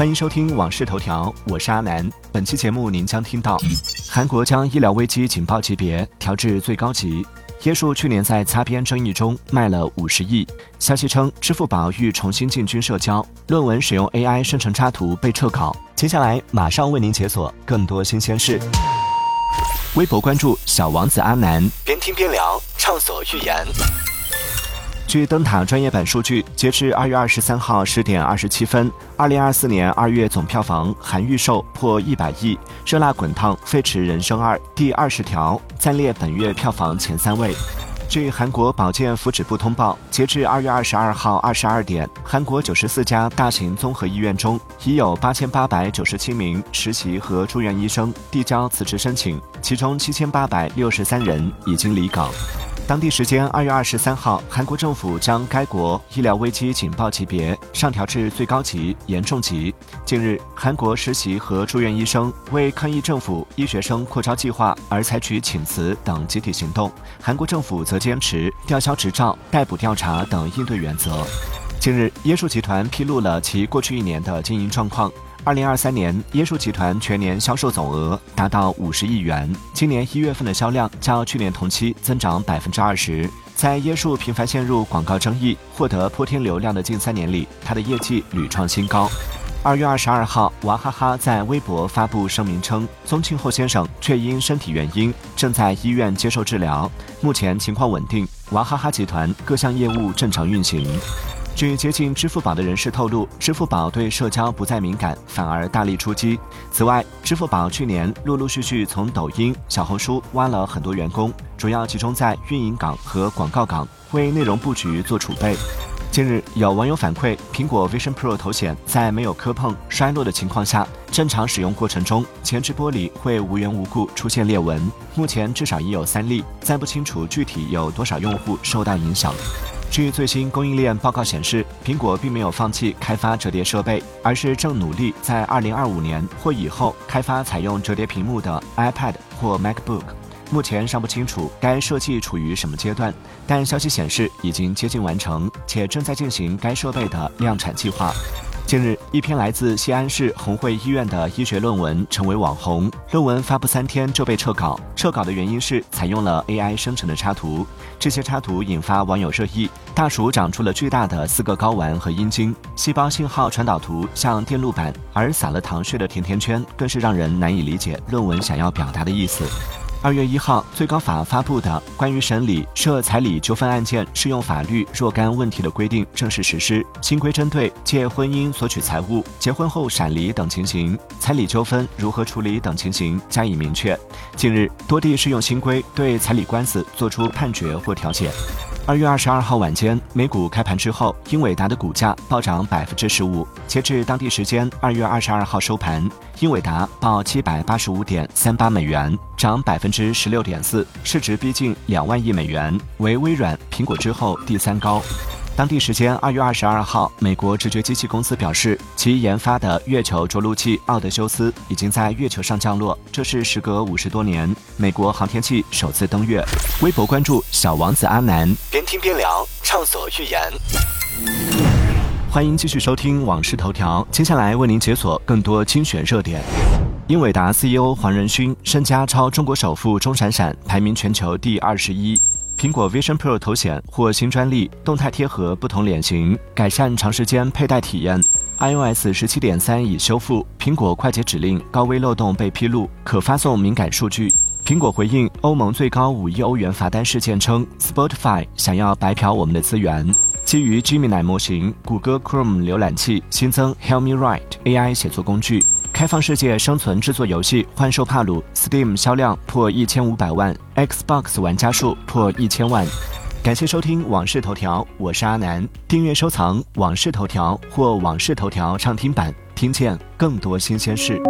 欢迎收听《往事头条》，我是阿南。本期节目您将听到：韩国将医疗危机警报级别调至最高级；椰树去年在擦边争议中卖了五十亿；消息称支付宝欲重新进军社交；论文使用 AI 生成插图被撤稿。接下来马上为您解锁更多新鲜事。微博关注小王子阿南，边听边聊，畅所欲言。据灯塔专业版数据，截至二月二十三号十点二十七分，二零二四年二月总票房含预售破一百亿，《热辣滚烫·飞驰人生二》第二十条暂列本月票房前三位。据韩国保健福祉部通报，截至二月二十二号二十二点，韩国九十四家大型综合医院中，已有八千八百九十七名实习和住院医生递交辞职申请，其中七千八百六十三人已经离岗。当地时间二月二十三号，韩国政府将该国医疗危机警报级别上调至最高级严重级。近日，韩国实习和住院医生为抗议政府医学生扩招计划而采取请辞等集体行动，韩国政府则坚持吊销执照、逮捕调查等应对原则。近日，椰树集团披露了其过去一年的经营状况。二零二三年，椰树集团全年销售总额达到五十亿元。今年一月份的销量较去年同期增长百分之二十。在椰树频繁陷入广告争议、获得泼天流量的近三年里，它的业绩屡创新高。二月二十二号，娃哈哈在微博发布声明称，宗庆后先生却因身体原因正在医院接受治疗，目前情况稳定。娃哈哈集团各项业务正常运行。据接近支付宝的人士透露，支付宝对社交不再敏感，反而大力出击。此外，支付宝去年陆陆续续从抖音、小红书挖了很多员工，主要集中在运营岗和广告岗，为内容布局做储备。近日，有网友反馈，苹果 Vision Pro 头显在没有磕碰、摔落的情况下，正常使用过程中，前置玻璃会无缘无故出现裂纹。目前至少已有三例，暂不清楚具体有多少用户受到影响。据最新供应链报告显示，苹果并没有放弃开发折叠设备，而是正努力在2025年或以后开发采用折叠屏幕的 iPad 或 MacBook。目前尚不清楚该设计处于什么阶段，但消息显示已经接近完成，且正在进行该设备的量产计划。近日，一篇来自西安市红会医院的医学论文成为网红。论文发布三天就被撤稿，撤稿的原因是采用了 AI 生成的插图。这些插图引发网友热议：大鼠长出了巨大的四个睾丸和阴茎，细胞信号传导图像电路板，而撒了糖屑的甜甜圈更是让人难以理解论文想要表达的意思。二月一号，最高法发布的关于审理涉彩礼纠纷案件适用法律若干问题的规定正式实施。新规针对借婚姻索取财物、结婚后闪离等情形，彩礼纠纷如何处理等情形加以明确。近日，多地适用新规对彩礼官司作出判决或调解。二月二十二号晚间，美股开盘之后，英伟达的股价暴涨百分之十五。截至当地时间二月二十二号收盘，英伟达报七百八十五点三八美元，涨百分之十六点四，市值逼近两万亿美元，为微软、苹果之后第三高。当地时间二月二十二号，美国直觉机器公司表示，其研发的月球着陆器奥德修斯已经在月球上降落，这是时隔五十多年美国航天器首次登月。微博关注小王子阿南，边听边聊，畅所欲言。欢迎继续收听《往事头条》，接下来为您解锁更多精选热点。英伟达 CEO 黄仁勋身家超中国首富钟闪闪，排名全球第二十一。苹果 Vision Pro 头显获新专利，动态贴合不同脸型，改善长时间佩戴体验。iOS 十七点三已修复，苹果快捷指令高危漏洞被披露，可发送敏感数据。苹果回应欧盟最高五亿欧元罚单事件称，Spotify 想要白嫖我们的资源。基于 Gemini 模型，谷歌 Chrome 浏览器新增 Help Me Write AI 写作工具。开放世界生存制作游戏《幻兽帕鲁》，Steam 销量破一千五百万，Xbox 玩家数破一千万。感谢收听《往事头条》，我是阿南。订阅收藏《往事头条》或《往事头条》畅听版，听见更多新鲜事。